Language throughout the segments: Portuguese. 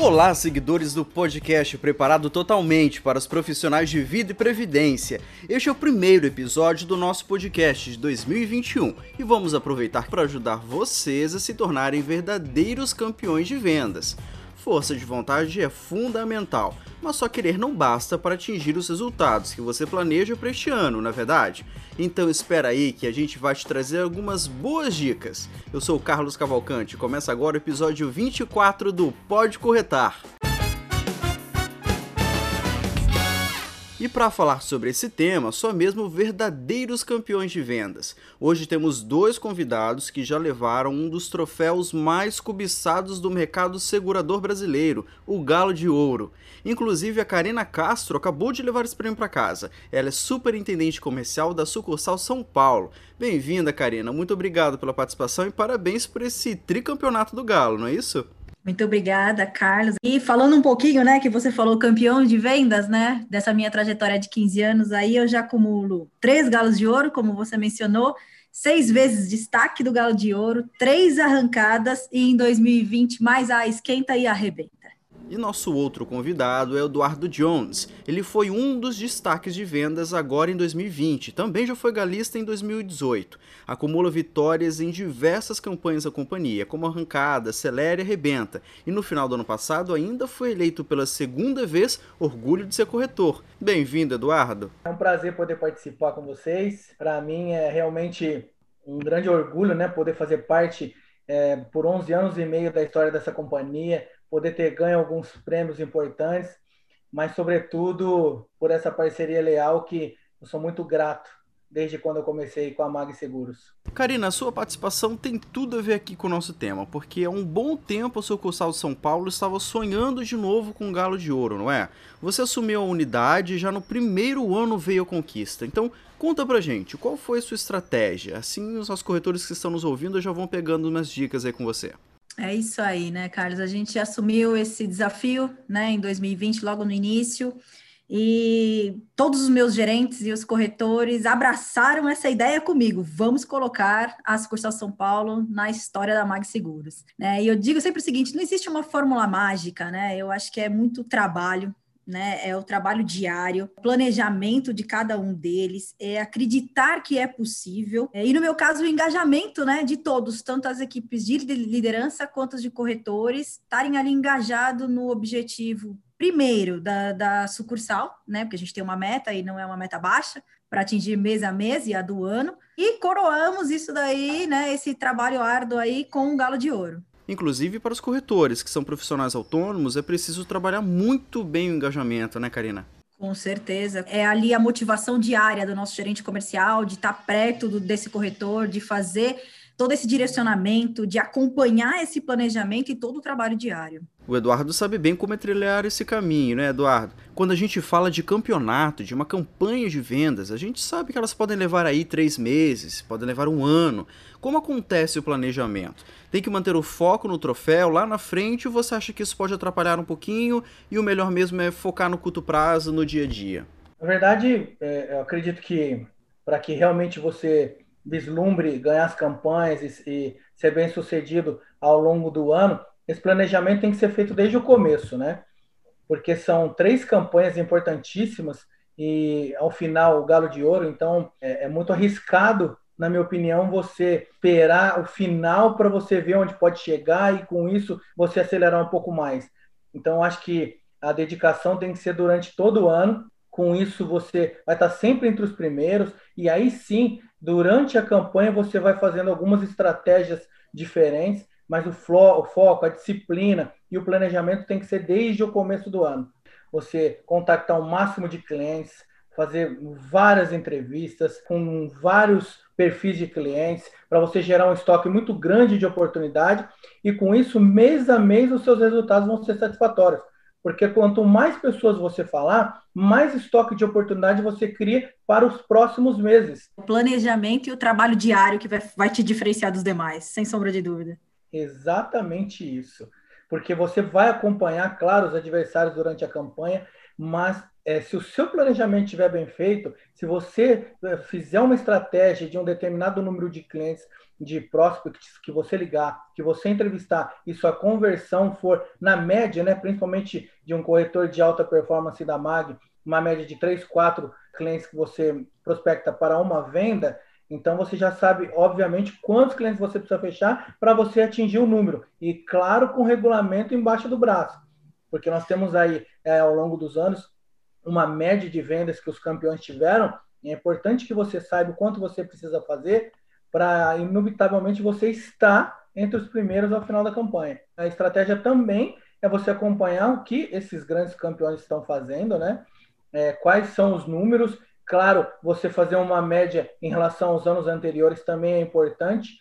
Olá, seguidores do podcast preparado totalmente para os profissionais de vida e previdência. Este é o primeiro episódio do nosso podcast de 2021 e vamos aproveitar para ajudar vocês a se tornarem verdadeiros campeões de vendas. Força de vontade é fundamental, mas só querer não basta para atingir os resultados que você planeja para este ano, na é verdade? Então espera aí que a gente vai te trazer algumas boas dicas. Eu sou o Carlos Cavalcante, começa agora o episódio 24 do Pode Corretar. E para falar sobre esse tema, só mesmo verdadeiros campeões de vendas. Hoje temos dois convidados que já levaram um dos troféus mais cobiçados do mercado segurador brasileiro, o Galo de Ouro. Inclusive a Karina Castro acabou de levar esse prêmio para casa. Ela é superintendente comercial da sucursal São Paulo. Bem-vinda, Karina. Muito obrigado pela participação e parabéns por esse tricampeonato do Galo, não é isso? Muito obrigada, Carlos. E falando um pouquinho, né, que você falou campeão de vendas, né, dessa minha trajetória de 15 anos aí, eu já acumulo três galos de ouro, como você mencionou, seis vezes destaque do galo de ouro, três arrancadas e em 2020 mais a esquenta e arrebenta. E nosso outro convidado é Eduardo Jones. Ele foi um dos destaques de vendas agora em 2020. Também já foi galista em 2018. Acumula vitórias em diversas campanhas da companhia, como Arrancada, Acelera e Arrebenta. E no final do ano passado ainda foi eleito pela segunda vez Orgulho de ser corretor. Bem-vindo, Eduardo. É um prazer poder participar com vocês. Para mim é realmente um grande orgulho, né, poder fazer parte é, por 11 anos e meio da história dessa companhia, poder ter ganho alguns prêmios importantes, mas, sobretudo, por essa parceria leal que eu sou muito grato desde quando eu comecei com a Mag Seguros. Karina, a sua participação tem tudo a ver aqui com o nosso tema, porque há um bom tempo o seu Cursal de São Paulo estava sonhando de novo com o Galo de Ouro, não é? Você assumiu a unidade e já no primeiro ano veio a conquista. Então, conta pra gente, qual foi a sua estratégia? Assim, os nossos corretores que estão nos ouvindo já vão pegando umas dicas aí com você. É isso aí, né, Carlos? A gente assumiu esse desafio, né, em 2020, logo no início, e todos os meus gerentes e os corretores abraçaram essa ideia comigo. Vamos colocar a sucursal São Paulo na história da Mag Seguros. Né? E eu digo sempre o seguinte: não existe uma fórmula mágica, né? Eu acho que é muito trabalho, né? É o trabalho diário, planejamento de cada um deles, é acreditar que é possível. É, e no meu caso, o engajamento, né, de todos, tanto as equipes de liderança quanto as de corretores, estarem ali engajados no objetivo primeiro da, da sucursal, né? Porque a gente tem uma meta e não é uma meta baixa para atingir mês a mês e a do ano. E coroamos isso daí, né? Esse trabalho árduo aí com um galo de ouro. Inclusive para os corretores, que são profissionais autônomos, é preciso trabalhar muito bem o engajamento, né, Karina? Com certeza. É ali a motivação diária do nosso gerente comercial, de estar perto do, desse corretor, de fazer todo esse direcionamento, de acompanhar esse planejamento e todo o trabalho diário. O Eduardo sabe bem como é trilhar esse caminho, né, Eduardo? Quando a gente fala de campeonato, de uma campanha de vendas, a gente sabe que elas podem levar aí três meses, podem levar um ano. Como acontece o planejamento? Tem que manter o foco no troféu lá na frente ou você acha que isso pode atrapalhar um pouquinho e o melhor mesmo é focar no curto prazo, no dia a dia? Na verdade, é, eu acredito que para que realmente você vislumbre ganhar as campanhas e, e ser bem sucedido ao longo do ano, esse planejamento tem que ser feito desde o começo, né? Porque são três campanhas importantíssimas e ao final o Galo de Ouro, então é, é muito arriscado, na minha opinião, você esperar o final para você ver onde pode chegar e com isso você acelerar um pouco mais. Então acho que a dedicação tem que ser durante todo o ano. Com isso você vai estar sempre entre os primeiros e aí sim, durante a campanha você vai fazendo algumas estratégias diferentes mas o, flo, o foco, a disciplina e o planejamento tem que ser desde o começo do ano. Você contactar o máximo de clientes, fazer várias entrevistas com vários perfis de clientes para você gerar um estoque muito grande de oportunidade e com isso mês a mês os seus resultados vão ser satisfatórios. Porque quanto mais pessoas você falar, mais estoque de oportunidade você cria para os próximos meses. O planejamento e o trabalho diário que vai, vai te diferenciar dos demais, sem sombra de dúvida. Exatamente isso. Porque você vai acompanhar, claro, os adversários durante a campanha, mas é, se o seu planejamento estiver bem feito, se você é, fizer uma estratégia de um determinado número de clientes, de prospects que você ligar, que você entrevistar, e sua conversão for na média, né, principalmente de um corretor de alta performance da MAG, uma média de 3, 4 clientes que você prospecta para uma venda, então você já sabe, obviamente, quantos clientes você precisa fechar para você atingir o número. E claro, com regulamento embaixo do braço. Porque nós temos aí, é, ao longo dos anos, uma média de vendas que os campeões tiveram. é importante que você saiba o quanto você precisa fazer para, inubitavelmente, você estar entre os primeiros ao final da campanha. A estratégia também é você acompanhar o que esses grandes campeões estão fazendo, né? É, quais são os números Claro, você fazer uma média em relação aos anos anteriores também é importante,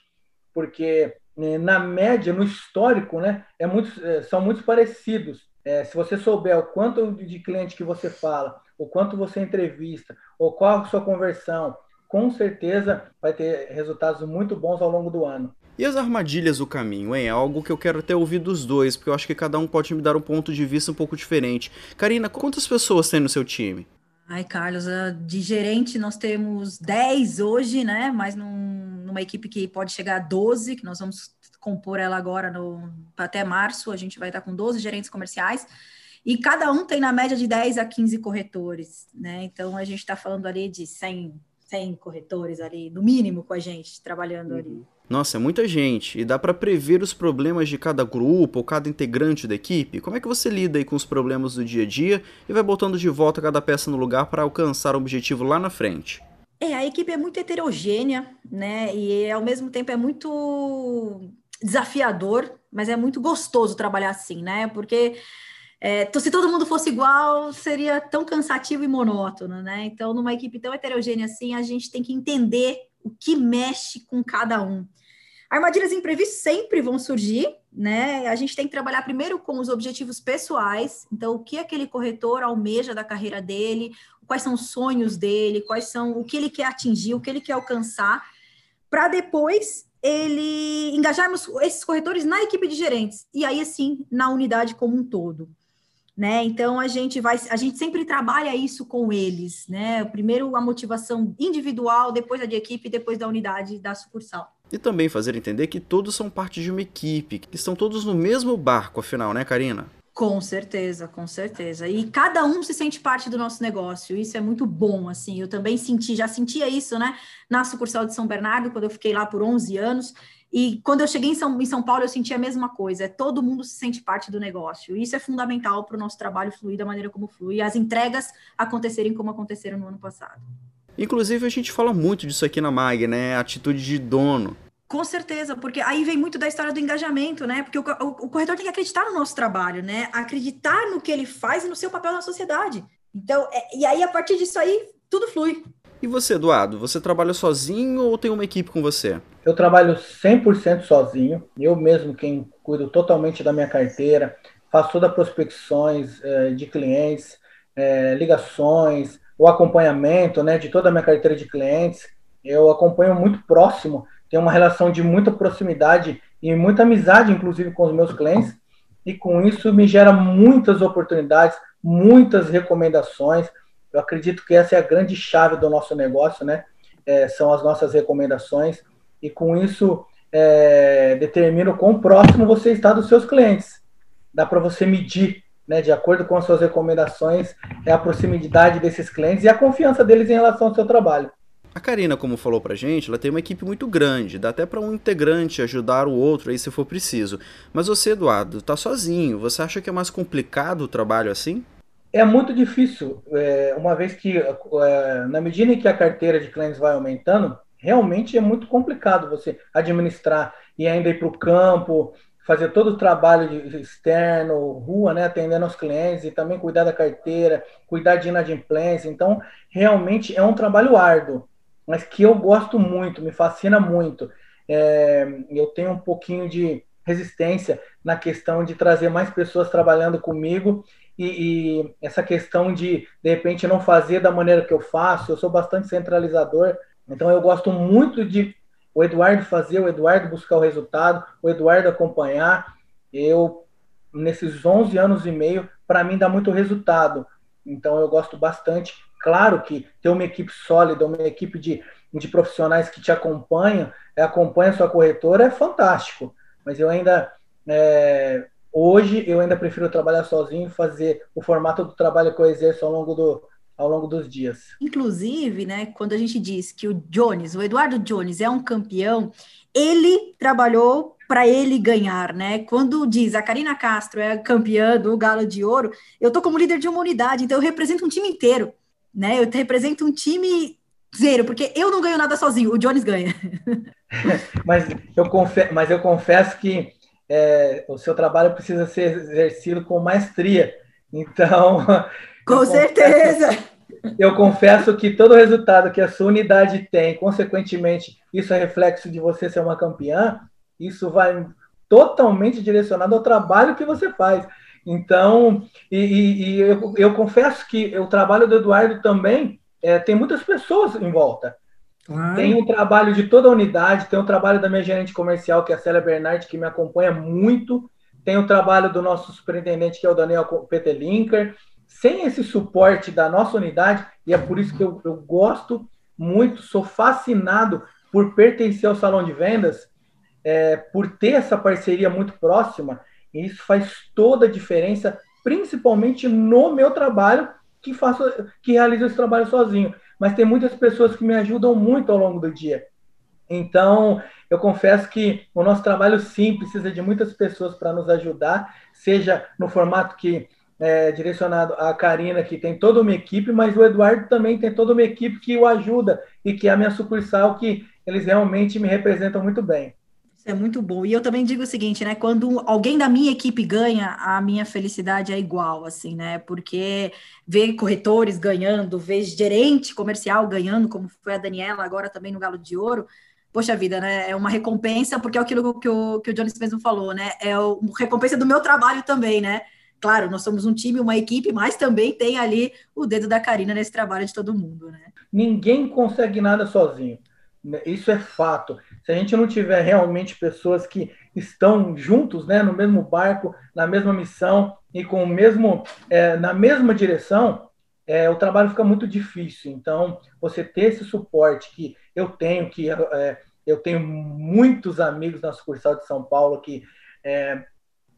porque né, na média, no histórico, né, é muito, é, são muito parecidos. É, se você souber o quanto de cliente que você fala, o quanto você entrevista, ou qual a sua conversão, com certeza vai ter resultados muito bons ao longo do ano. E as armadilhas do caminho, hein? É algo que eu quero até ouvir dos dois, porque eu acho que cada um pode me dar um ponto de vista um pouco diferente. Karina, quantas pessoas tem no seu time? Ai, Carlos, de gerente nós temos 10 hoje, né? Mas num, numa equipe que pode chegar a 12, que nós vamos compor ela agora no, até março, a gente vai estar com 12 gerentes comerciais, e cada um tem na média de 10 a 15 corretores, né? Então a gente está falando ali de 100, 100 corretores ali, no mínimo, com a gente, trabalhando uhum. ali. Nossa, é muita gente. E dá para prever os problemas de cada grupo ou cada integrante da equipe? Como é que você lida aí com os problemas do dia a dia e vai botando de volta cada peça no lugar para alcançar o objetivo lá na frente? É, a equipe é muito heterogênea, né? E ao mesmo tempo é muito desafiador, mas é muito gostoso trabalhar assim, né? Porque é, se todo mundo fosse igual, seria tão cansativo e monótono, né? Então, numa equipe tão heterogênea assim, a gente tem que entender o que mexe com cada um. Armadilhas imprevistas sempre vão surgir, né? A gente tem que trabalhar primeiro com os objetivos pessoais. Então, o que aquele corretor almeja da carreira dele, quais são os sonhos dele, quais são o que ele quer atingir, o que ele quer alcançar, para depois ele engajarmos esses corretores na equipe de gerentes e aí assim na unidade como um todo né? Então a gente vai, a gente sempre trabalha isso com eles, né? Primeiro a motivação individual, depois a de equipe, depois da unidade da sucursal. E também fazer entender que todos são parte de uma equipe, que estão todos no mesmo barco, afinal, né, Karina? Com certeza, com certeza. E cada um se sente parte do nosso negócio. Isso é muito bom, assim. Eu também senti, já sentia isso, né? Na sucursal de São Bernardo, quando eu fiquei lá por 11 anos. E quando eu cheguei em São, em São Paulo, eu senti a mesma coisa. É todo mundo se sente parte do negócio. Isso é fundamental para o nosso trabalho fluir da maneira como flui e as entregas acontecerem como aconteceram no ano passado. Inclusive, a gente fala muito disso aqui na MAG, né? atitude de dono. Com certeza, porque aí vem muito da história do engajamento, né? Porque o, o, o, corretor tem que acreditar no nosso trabalho, né? Acreditar no que ele faz e no seu papel na sociedade. Então, é, e aí, a partir disso aí, tudo flui. E você, Eduardo, você trabalha sozinho ou tem uma equipe com você? Eu trabalho 100% sozinho, eu mesmo quem cuido totalmente da minha carteira, faço todas as prospecções é, de clientes, é, ligações, o acompanhamento né, de toda a minha carteira de clientes. Eu acompanho muito próximo, tenho uma relação de muita proximidade e muita amizade, inclusive, com os meus clientes, e com isso me gera muitas oportunidades, muitas recomendações. Eu acredito que essa é a grande chave do nosso negócio, né? É, são as nossas recomendações e com isso é, determina o quão próximo você está dos seus clientes. Dá para você medir, né, de acordo com as suas recomendações, é a proximidade desses clientes e a confiança deles em relação ao seu trabalho. A Karina, como falou pra gente, ela tem uma equipe muito grande, dá até para um integrante ajudar o outro aí se for preciso. Mas você, Eduardo, tá sozinho, você acha que é mais complicado o trabalho assim? É muito difícil, é, uma vez que, é, na medida em que a carteira de clientes vai aumentando, realmente é muito complicado você administrar e ainda ir para o campo, fazer todo o trabalho externo, rua, né, atendendo aos clientes e também cuidar da carteira, cuidar de inadimplência. Então, realmente é um trabalho árduo, mas que eu gosto muito, me fascina muito. É, eu tenho um pouquinho de resistência na questão de trazer mais pessoas trabalhando comigo e, e, essa questão de, de repente, não fazer da maneira que eu faço. Eu sou bastante centralizador, então eu gosto muito de o Eduardo fazer, o Eduardo buscar o resultado, o Eduardo acompanhar. Eu, nesses 11 anos e meio, para mim dá muito resultado. Então eu gosto bastante. Claro que ter uma equipe sólida, uma equipe de, de profissionais que te acompanham, é, acompanha a sua corretora, é fantástico. Mas eu ainda é, hoje eu ainda prefiro trabalhar sozinho, fazer o formato do trabalho que eu exerço ao longo do, ao longo dos dias. Inclusive, né, quando a gente diz que o Jones, o Eduardo Jones é um campeão, ele trabalhou para ele ganhar, né? Quando diz a Karina Castro é campeã do Galo de Ouro, eu tô como líder de uma unidade, então eu represento um time inteiro, né? Eu represento um time zero, porque eu não ganho nada sozinho, o Jones ganha. mas, eu confesso, mas eu confesso que é, o seu trabalho precisa ser exercido com maestria. Então. Com certeza! Confesso, eu confesso que todo resultado que a sua unidade tem, consequentemente, isso é reflexo de você ser uma campeã, isso vai totalmente direcionado ao trabalho que você faz. Então, e, e, eu, eu, confesso que o trabalho do Eduardo também é, tem muitas pessoas em volta. Claro. Tem um trabalho de toda a unidade, tem o um trabalho da minha gerente comercial, que é a Célia Bernardi, que me acompanha muito, tem o trabalho do nosso superintendente, que é o Daniel Petelinker. Sem esse suporte da nossa unidade, e é por isso que eu, eu gosto muito, sou fascinado por pertencer ao salão de vendas, é, por ter essa parceria muito próxima, e isso faz toda a diferença, principalmente no meu trabalho, que faço, que realizo esse trabalho sozinho mas tem muitas pessoas que me ajudam muito ao longo do dia. Então, eu confesso que o nosso trabalho sim precisa de muitas pessoas para nos ajudar, seja no formato que é direcionado à Karina, que tem toda uma equipe, mas o Eduardo também tem toda uma equipe que o ajuda e que é a minha sucursal, que eles realmente me representam muito bem é muito bom. E eu também digo o seguinte, né? Quando alguém da minha equipe ganha, a minha felicidade é igual, assim, né? Porque ver corretores ganhando, ver gerente comercial ganhando, como foi a Daniela agora também no Galo de Ouro, poxa vida, né? É uma recompensa, porque é aquilo que o, que o Jones mesmo falou, né? É uma recompensa do meu trabalho também, né? Claro, nós somos um time, uma equipe, mas também tem ali o dedo da Karina nesse trabalho de todo mundo, né? Ninguém consegue nada sozinho. Isso é fato. Se a gente não tiver realmente pessoas que estão juntos, né, no mesmo barco, na mesma missão e com o mesmo, é, na mesma direção, é, o trabalho fica muito difícil. Então, você ter esse suporte que eu tenho, que é, eu tenho muitos amigos na sucursal de São Paulo que é,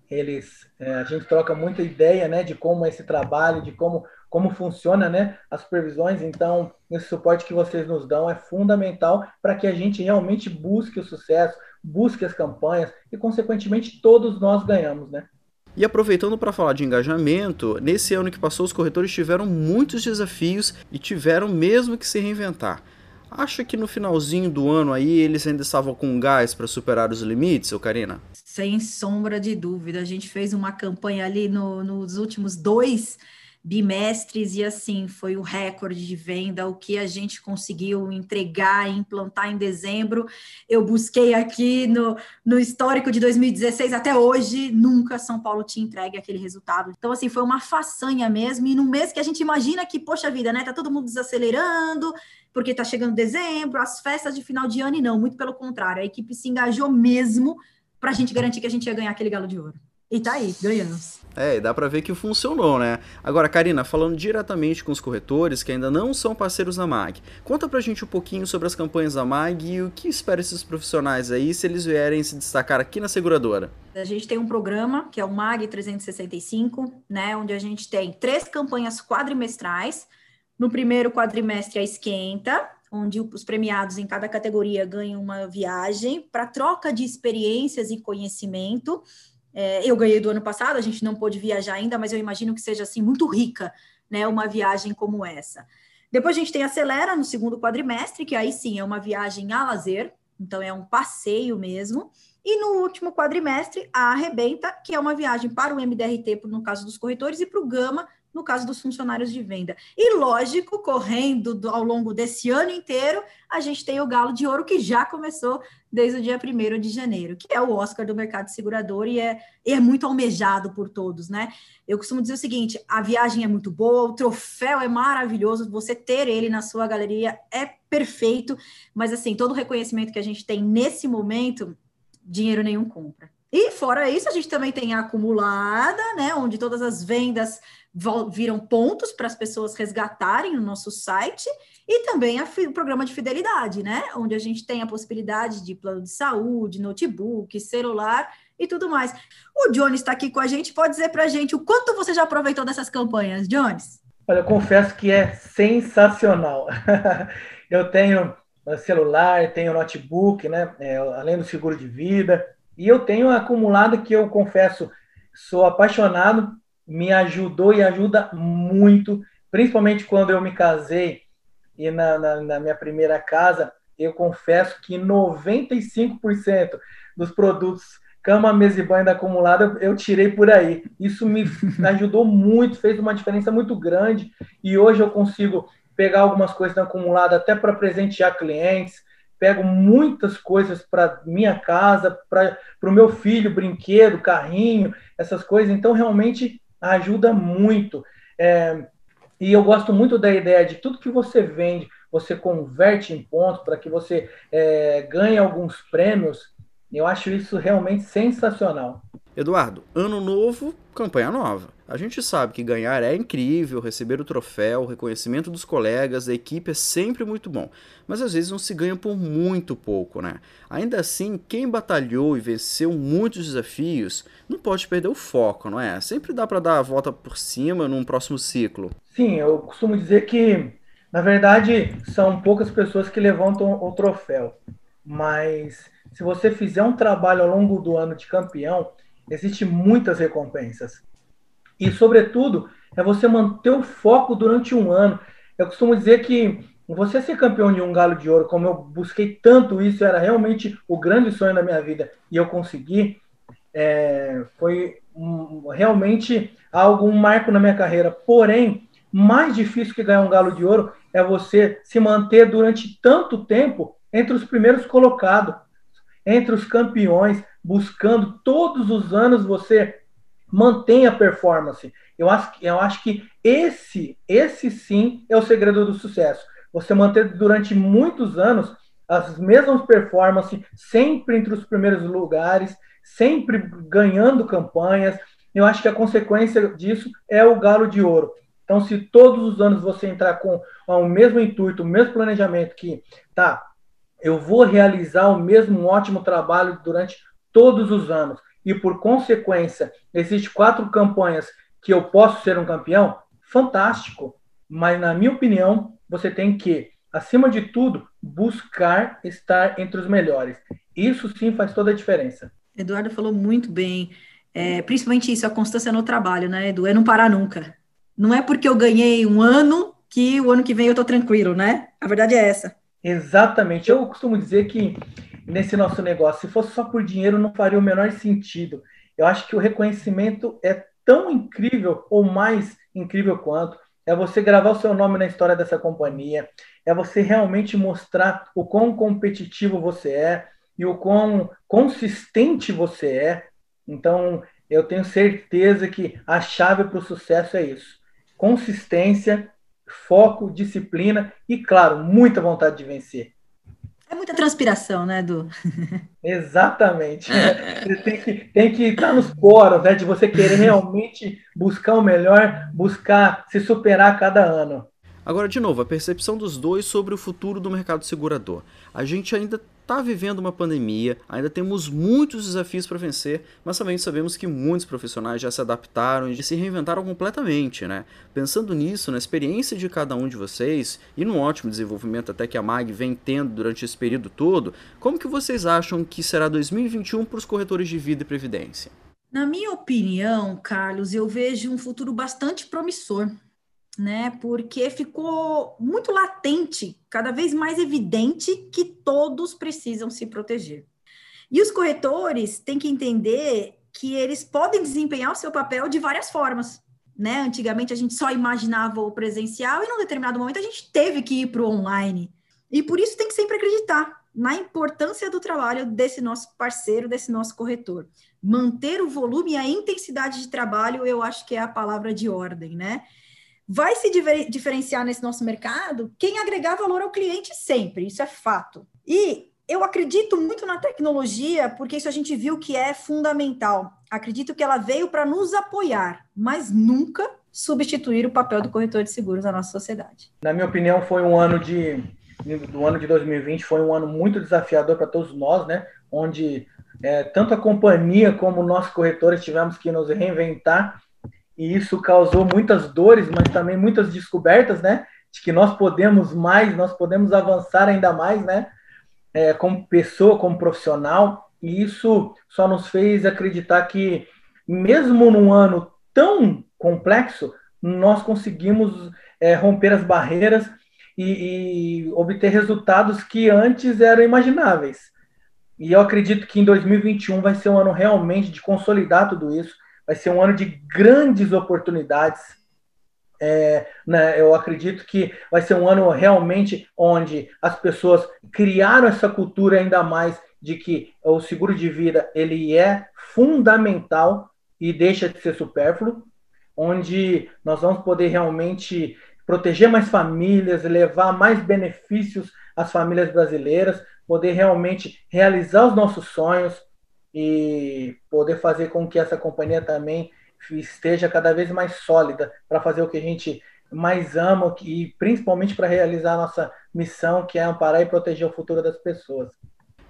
eles, é, a gente troca muita ideia, né, de como é esse trabalho, de como como funciona né, as previsões. Então, esse suporte que vocês nos dão é fundamental para que a gente realmente busque o sucesso, busque as campanhas e, consequentemente, todos nós ganhamos, né? E aproveitando para falar de engajamento, nesse ano que passou, os corretores tiveram muitos desafios e tiveram mesmo que se reinventar. Acha que no finalzinho do ano aí eles ainda estavam com gás para superar os limites, ô Karina? Sem sombra de dúvida. A gente fez uma campanha ali no, nos últimos dois bimestres e assim foi o recorde de venda, o que a gente conseguiu entregar e implantar em dezembro. Eu busquei aqui no, no histórico de 2016 até hoje, nunca São Paulo tinha entregue aquele resultado. Então, assim, foi uma façanha mesmo, e num mês que a gente imagina que, poxa vida, né? Tá todo mundo desacelerando, porque tá chegando dezembro, as festas de final de ano, e não, muito pelo contrário, a equipe se engajou mesmo para a gente garantir que a gente ia ganhar aquele galo de ouro. E tá aí, ganhamos. É, dá para ver que funcionou, né? Agora, Karina, falando diretamente com os corretores que ainda não são parceiros da MAG, conta pra gente um pouquinho sobre as campanhas da MAG e o que espera esses profissionais aí se eles vierem se destacar aqui na seguradora. A gente tem um programa que é o MAG 365, né, onde a gente tem três campanhas quadrimestrais. No primeiro quadrimestre a esquenta, onde os premiados em cada categoria ganham uma viagem para troca de experiências e conhecimento é, eu ganhei do ano passado, a gente não pôde viajar ainda, mas eu imagino que seja assim muito rica, né, uma viagem como essa. Depois a gente tem Acelera no segundo quadrimestre, que aí sim é uma viagem a lazer, então é um passeio mesmo. E no último quadrimestre, a Arrebenta, que é uma viagem para o MDRT, no caso dos corretores, e para o Gama, no caso dos funcionários de venda. E lógico, correndo do, ao longo desse ano inteiro, a gente tem o Galo de Ouro, que já começou desde o dia 1 de janeiro, que é o Oscar do mercado segurador e é, é muito almejado por todos, né? Eu costumo dizer o seguinte: a viagem é muito boa, o troféu é maravilhoso, você ter ele na sua galeria é perfeito, mas assim, todo o reconhecimento que a gente tem nesse momento, dinheiro nenhum compra. E fora isso, a gente também tem a acumulada, né, onde todas as vendas viram pontos para as pessoas resgatarem no nosso site e também o programa de fidelidade, né? Onde a gente tem a possibilidade de plano de saúde, notebook, celular e tudo mais. O Jones está aqui com a gente, pode dizer para a gente o quanto você já aproveitou dessas campanhas, Jones? Olha, eu confesso que é sensacional. eu tenho celular, tenho notebook, né? É, além do seguro de vida, e eu tenho acumulado que eu confesso, sou apaixonado, me ajudou e ajuda muito, principalmente quando eu me casei e na, na, na minha primeira casa, eu confesso que 95% dos produtos cama, mesa e banho da acumulada eu tirei por aí. Isso me ajudou muito, fez uma diferença muito grande e hoje eu consigo pegar algumas coisas da acumulada até para presentear clientes, pego muitas coisas para minha casa, para o meu filho, brinquedo, carrinho, essas coisas. Então, realmente ajuda muito. É, e eu gosto muito da ideia de tudo que você vende, você converte em pontos para que você é, ganhe alguns prêmios. Eu acho isso realmente sensacional. Eduardo, ano novo, campanha nova. A gente sabe que ganhar é incrível, receber o troféu, o reconhecimento dos colegas, da equipe é sempre muito bom, mas às vezes não se ganha por muito pouco, né? Ainda assim, quem batalhou e venceu muitos desafios não pode perder o foco, não é? Sempre dá para dar a volta por cima num próximo ciclo. Sim, eu costumo dizer que, na verdade, são poucas pessoas que levantam o troféu, mas se você fizer um trabalho ao longo do ano de campeão, Existem muitas recompensas. E, sobretudo, é você manter o foco durante um ano. Eu costumo dizer que você ser campeão de um galo de ouro, como eu busquei tanto isso, era realmente o grande sonho da minha vida e eu consegui, é, foi um, realmente algo, um marco na minha carreira. Porém, mais difícil que ganhar um galo de ouro é você se manter durante tanto tempo entre os primeiros colocados, entre os campeões, buscando todos os anos você mantém a performance. Eu acho, eu acho que esse, esse sim é o segredo do sucesso. Você manter durante muitos anos as mesmas performances, sempre entre os primeiros lugares, sempre ganhando campanhas. Eu acho que a consequência disso é o galo de ouro. Então, se todos os anos você entrar com o mesmo intuito, o mesmo planejamento, que tá, eu vou realizar o mesmo ótimo trabalho durante todos os anos e por consequência existem quatro campanhas que eu posso ser um campeão, fantástico. Mas na minha opinião, você tem que, acima de tudo, buscar estar entre os melhores. Isso sim faz toda a diferença. Eduardo falou muito bem, é, principalmente isso, a constância no trabalho, né, Edu? É não parar nunca. Não é porque eu ganhei um ano que o ano que vem eu tô tranquilo, né? A verdade é essa. Exatamente. Eu costumo dizer que nesse nosso negócio. Se fosse só por dinheiro, não faria o menor sentido. Eu acho que o reconhecimento é tão incrível ou mais incrível quanto é você gravar o seu nome na história dessa companhia, é você realmente mostrar o quão competitivo você é e o quão consistente você é. Então, eu tenho certeza que a chave para o sucesso é isso: consistência, foco, disciplina e, claro, muita vontade de vencer. É muita transpiração, né, Edu? Exatamente. Você tem que, tem que estar nos poros, né? De você querer realmente buscar o melhor, buscar se superar a cada ano. Agora, de novo, a percepção dos dois sobre o futuro do mercado segurador. A gente ainda está vivendo uma pandemia, ainda temos muitos desafios para vencer, mas também sabemos que muitos profissionais já se adaptaram e se reinventaram completamente, né? Pensando nisso, na experiência de cada um de vocês e no ótimo desenvolvimento até que a MAG vem tendo durante esse período todo, como que vocês acham que será 2021 para os corretores de vida e previdência? Na minha opinião, Carlos, eu vejo um futuro bastante promissor né? Porque ficou muito latente, cada vez mais evidente que todos precisam se proteger. E os corretores têm que entender que eles podem desempenhar o seu papel de várias formas. Né? Antigamente a gente só imaginava o presencial e num determinado momento a gente teve que ir para o online. E por isso tem que sempre acreditar na importância do trabalho desse nosso parceiro, desse nosso corretor. Manter o volume e a intensidade de trabalho, eu acho que é a palavra de ordem, né? Vai se diferenciar nesse nosso mercado quem agregar valor ao cliente sempre, isso é fato. E eu acredito muito na tecnologia, porque isso a gente viu que é fundamental. Acredito que ela veio para nos apoiar, mas nunca substituir o papel do corretor de seguros na nossa sociedade. Na minha opinião, foi um ano de do ano de 2020 foi um ano muito desafiador para todos nós, né? Onde é, tanto a companhia como nós corretores tivemos que nos reinventar e isso causou muitas dores, mas também muitas descobertas, né? De que nós podemos mais, nós podemos avançar ainda mais, né? É, como pessoa, como profissional, e isso só nos fez acreditar que, mesmo num ano tão complexo, nós conseguimos é, romper as barreiras e, e obter resultados que antes eram imagináveis. E eu acredito que em 2021 vai ser um ano realmente de consolidar tudo isso, vai ser um ano de grandes oportunidades. É, né, eu acredito que vai ser um ano realmente onde as pessoas criaram essa cultura ainda mais de que o seguro de vida ele é fundamental e deixa de ser supérfluo, onde nós vamos poder realmente proteger mais famílias, levar mais benefícios às famílias brasileiras, poder realmente realizar os nossos sonhos e poder fazer com que essa companhia também esteja cada vez mais sólida para fazer o que a gente mais ama e principalmente para realizar a nossa missão, que é amparar e proteger o futuro das pessoas.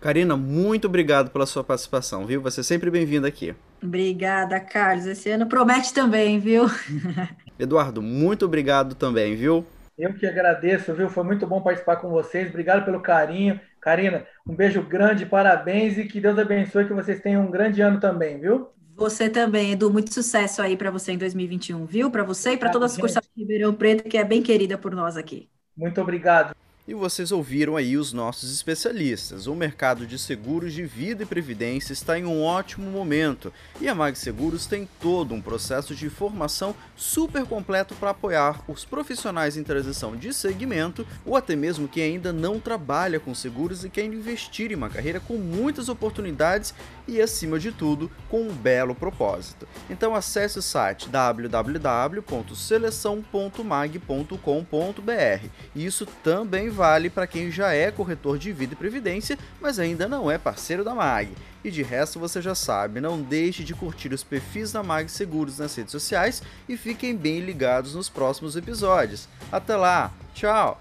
Karina, muito obrigado pela sua participação, viu? Você é sempre bem-vinda aqui. Obrigada, Carlos. Esse ano promete também, viu? Eduardo, muito obrigado também, viu? Eu que agradeço, viu? Foi muito bom participar com vocês. Obrigado pelo carinho. Karina, um beijo grande, parabéns e que Deus abençoe que vocês tenham um grande ano também, viu? Você também, Edu. Muito sucesso aí para você em 2021, viu? Para você e para todas as cursadas de Ribeirão Preto, que é bem querida por nós aqui. Muito obrigado. E vocês ouviram aí os nossos especialistas. O mercado de seguros de vida e previdência está em um ótimo momento e a Mag Seguros tem todo um processo de formação super completo para apoiar os profissionais em transição de segmento ou até mesmo quem ainda não trabalha com seguros e quer investir em uma carreira com muitas oportunidades e, acima de tudo, com um belo propósito. Então acesse o site www.seleção.mag.com.br. Isso também vale para quem já é corretor de vida e previdência, mas ainda não é parceiro da MAG. E de resto você já sabe, não deixe de curtir os perfis da MAG Seguros nas redes sociais e fiquem bem ligados nos próximos episódios. Até lá, tchau!